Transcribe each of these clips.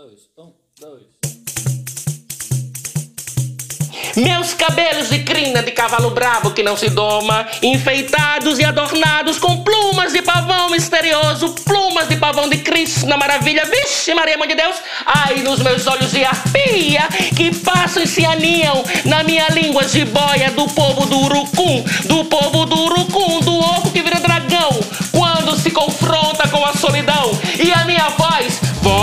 dois, um, dois. Meus cabelos de crina de cavalo bravo que não se doma, enfeitados e adornados com plumas de pavão misterioso, plumas de pavão de Cristo na maravilha, vixe Maria Mãe de Deus, ai nos meus olhos de arpia, que passam e se aninham na minha língua jiboia do povo do urucum, do povo do urucum, do oco que vira dragão,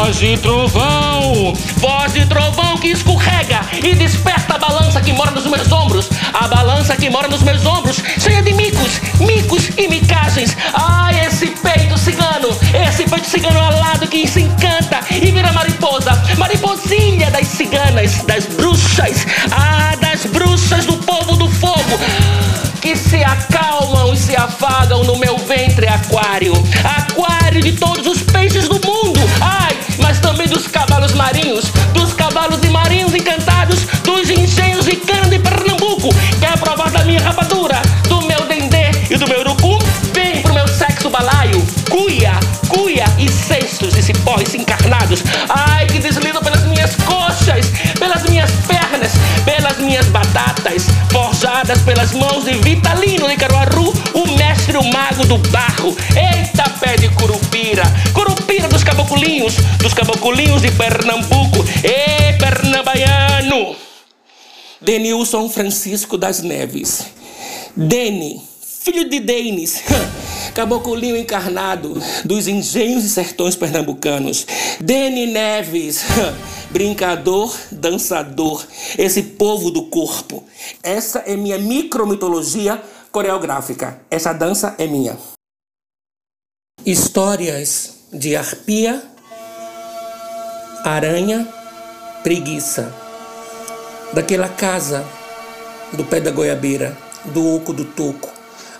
voz de trovão, voz de trovão que escorrega e desperta a balança que mora nos meus ombros. A balança que mora nos meus ombros, cheia de micos, micos e micagens. Ai, esse peito cigano, esse peito cigano alado que se encanta e vira mariposa, mariposinha das ciganas, das bruxas, ah, das bruxas do povo do fogo que se acalmam e se afagam no meu ventre aquário, aquário de todos cavalos marinhos, dos cavalos e marinhos encantados, dos engenhos de cana de Pernambuco. Quer provar da minha rapadura, do meu dendê e do meu urucum? Vem pro meu sexo balaio, cuia, cuia e cestos de cipós encarnados. Ai, que deslizam pelas minhas coxas, pelas minhas pernas, pelas minhas batatas, forjadas pelas mãos de Vitalino de Caruaru, o o mago do barro. Eita, pé de curupira, curupira dos caboculinhos, dos caboculinhos de Pernambuco. Ê, pernambaiano! Denilson Francisco das Neves. Dene, filho de Denis. Caboculinho encarnado dos engenhos e sertões pernambucanos. Dene Neves, brincador, dançador, esse povo do corpo. Essa é minha micromitologia coreográfica. Essa dança é minha. Histórias de arpia, aranha, preguiça. Daquela casa do pé da goiabeira, do oco do toco.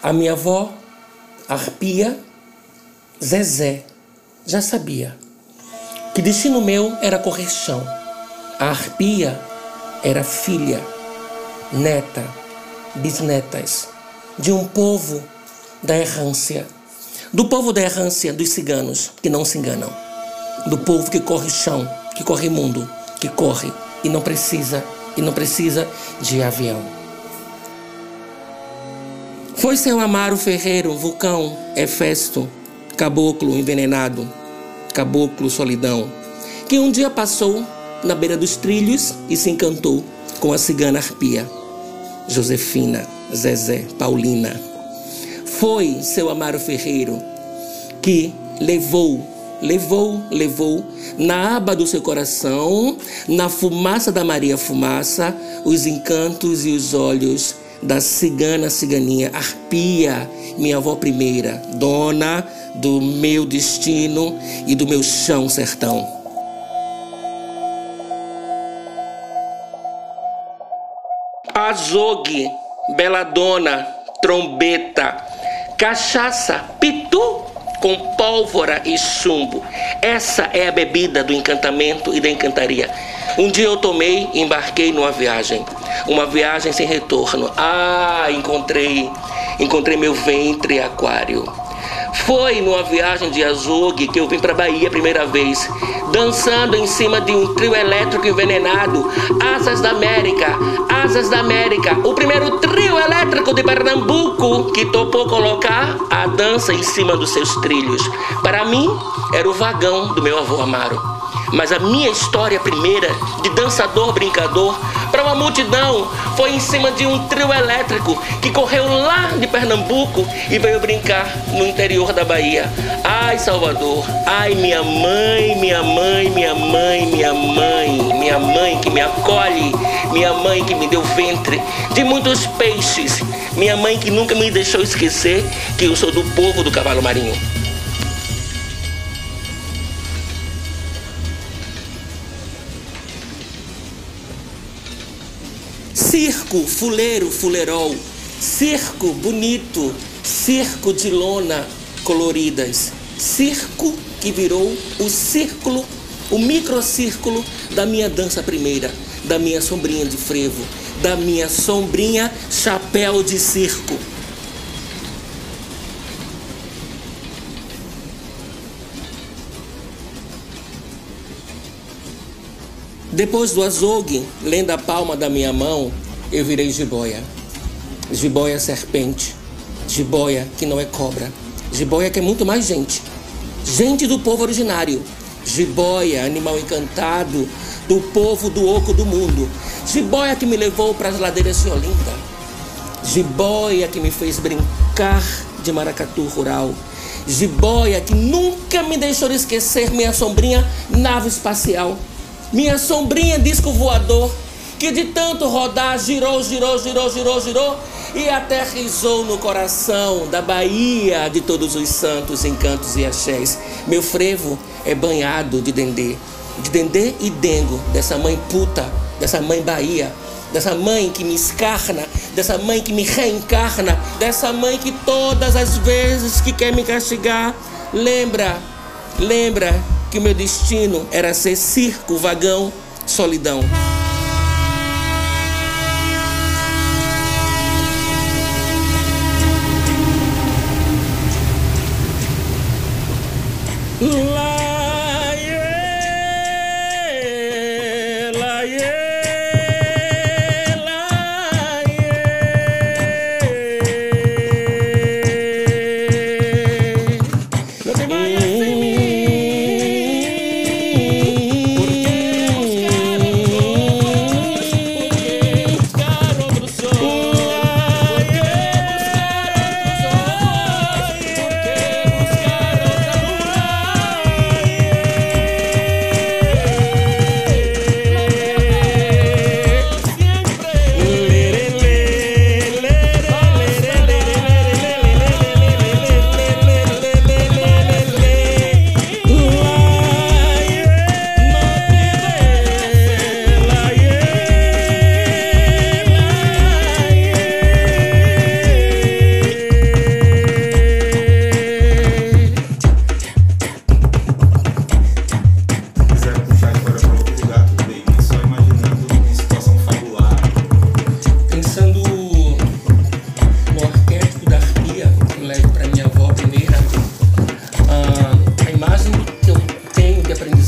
A minha avó Arpia, Zezé, já sabia que destino meu era correr chão. A arpia era filha, neta, bisnetas de um povo da errância, do povo da errância dos ciganos que não se enganam, do povo que corre chão, que corre mundo, que corre e não precisa e não precisa de avião. Foi seu Amaro Ferreiro, vulcão, Hefesto, caboclo envenenado, caboclo solidão, que um dia passou na beira dos trilhos e se encantou com a cigana arpia, Josefina, Zezé, Paulina. Foi seu Amaro Ferreiro que levou, levou, levou na aba do seu coração, na fumaça da Maria Fumaça, os encantos e os olhos da cigana ciganinha Arpia, minha avó primeira, dona do meu destino e do meu chão sertão. Azogue, beladona, trombeta, cachaça, pitu com pólvora e chumbo. Essa é a bebida do encantamento e da encantaria. Um dia eu tomei e embarquei numa viagem. Uma viagem sem retorno. Ah, encontrei, encontrei meu ventre aquário. Foi numa viagem de azogue que eu vim para Bahia a primeira vez, dançando em cima de um trio elétrico envenenado, Asas da América, Asas da América, o primeiro trio elétrico de Pernambuco que topou colocar a dança em cima dos seus trilhos. Para mim, era o vagão do meu avô Amaro. Mas a minha história primeira de dançador brincador uma multidão foi em cima de um trio elétrico que correu lá de Pernambuco e veio brincar no interior da Bahia. Ai, Salvador, ai, minha mãe, minha mãe, minha mãe, minha mãe, minha mãe que me acolhe, minha mãe que me deu ventre de muitos peixes, minha mãe que nunca me deixou esquecer que eu sou do povo do cavalo marinho. Circo, fuleiro, fuleirol. Circo bonito, circo de lona coloridas. Circo que virou o círculo, o microcírculo da minha dança primeira, da minha sombrinha de frevo, da minha sombrinha chapéu de circo. Depois do azogue, lendo a palma da minha mão, eu virei jiboia. Jiboia serpente. Jiboia que não é cobra. Jiboia que é muito mais gente. Gente do povo originário. Jiboia, animal encantado do povo do oco do mundo. Jiboia que me levou para as ladeiras de Olinda. Jiboia que me fez brincar de maracatu rural. Jiboia que nunca me deixou esquecer minha sombrinha nave espacial. Minha sombrinha disco voador que de tanto rodar girou, girou, girou, girou, girou e aterrizou no coração da Bahia de todos os santos, encantos e axés. Meu frevo é banhado de dendê, de dendê e dengo, dessa mãe puta, dessa mãe Bahia, dessa mãe que me escarna, dessa mãe que me reencarna, dessa mãe que todas as vezes que quer me castigar, lembra, lembra que meu destino era ser circo, vagão, solidão.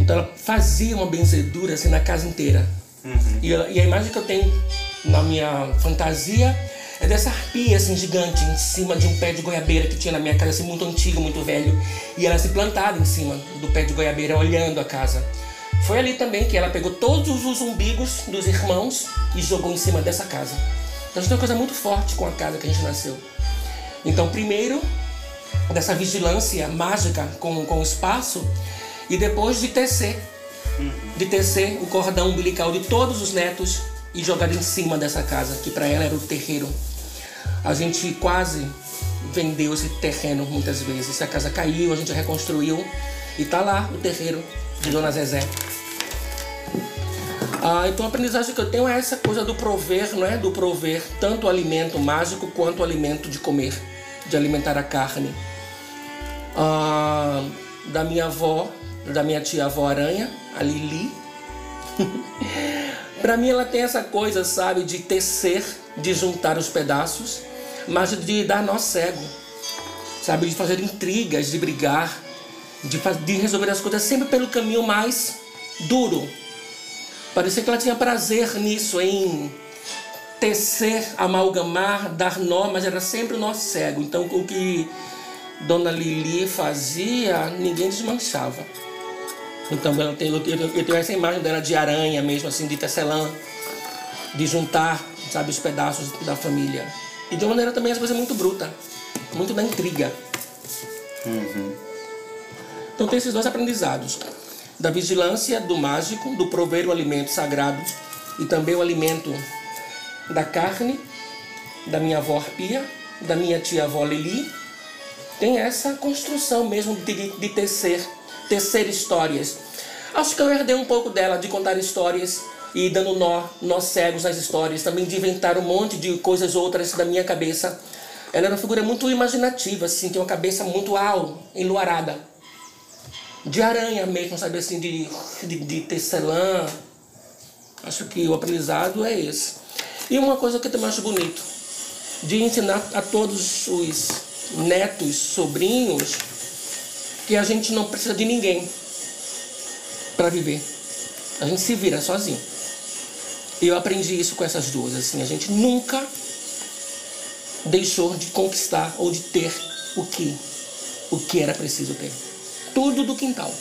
Então ela fazia uma benzedura assim na casa inteira. Uhum. E, ela, e, a imagem que eu tenho na minha fantasia é dessa arpia assim gigante em cima de um pé de goiabeira que tinha na minha casa, assim muito antigo, muito velho. E ela se plantava em cima do pé de goiabeira, olhando a casa. Foi ali também que ela pegou todos os umbigos dos irmãos e jogou em cima dessa casa. Então a gente tem uma coisa muito forte com a casa que a gente nasceu. Então, primeiro, dessa vigilância mágica com, com o espaço, e depois de tecer, de tecer o cordão umbilical de todos os netos e jogar em cima dessa casa, que para ela era o terreiro. A gente quase vendeu esse terreno muitas vezes. A casa caiu, a gente reconstruiu e tá lá o terreiro de Dona Zezé. Ah, então a aprendizagem que eu tenho é essa coisa do prover, não é? Do prover tanto alimento mágico quanto alimento de comer, de alimentar a carne. Ah, da minha avó, da minha tia avó aranha, a Lili. Para mim ela tem essa coisa, sabe, de tecer, de juntar os pedaços, mas de dar nó cego, sabe, de fazer intrigas, de brigar, de, de resolver as coisas sempre pelo caminho mais duro, Parecia que ela tinha prazer nisso, em tecer, amalgamar, dar nó, mas era sempre o nó cego. Então o que Dona Lili fazia, ninguém desmanchava. Então eu tenho, eu tenho essa imagem dela de aranha mesmo, assim, de tecelã, de juntar, sabe, os pedaços da família. E de uma maneira também as coisas muito bruta, muito da intriga. Uhum. Então tem esses dois aprendizados da vigilância do mágico, do prover o alimento sagrado e também o alimento da carne, da minha avó Arpia, da minha tia avó Lili, tem essa construção mesmo de, de tecer, tecer histórias. Acho que eu herdei um pouco dela, de contar histórias e dando nó, nós cegos nas histórias, também de inventar um monte de coisas outras da minha cabeça. Ela era uma figura muito imaginativa, assim, tem uma cabeça muito al, enluarada. De aranha mesmo, sabe assim, de, de, de tecelã. Acho que o aprendizado é esse. E uma coisa que eu também acho bonito, de ensinar a todos os netos, sobrinhos, que a gente não precisa de ninguém para viver. A gente se vira sozinho. Eu aprendi isso com essas duas, assim, a gente nunca deixou de conquistar ou de ter o que o que era preciso ter. Tudo do quintal.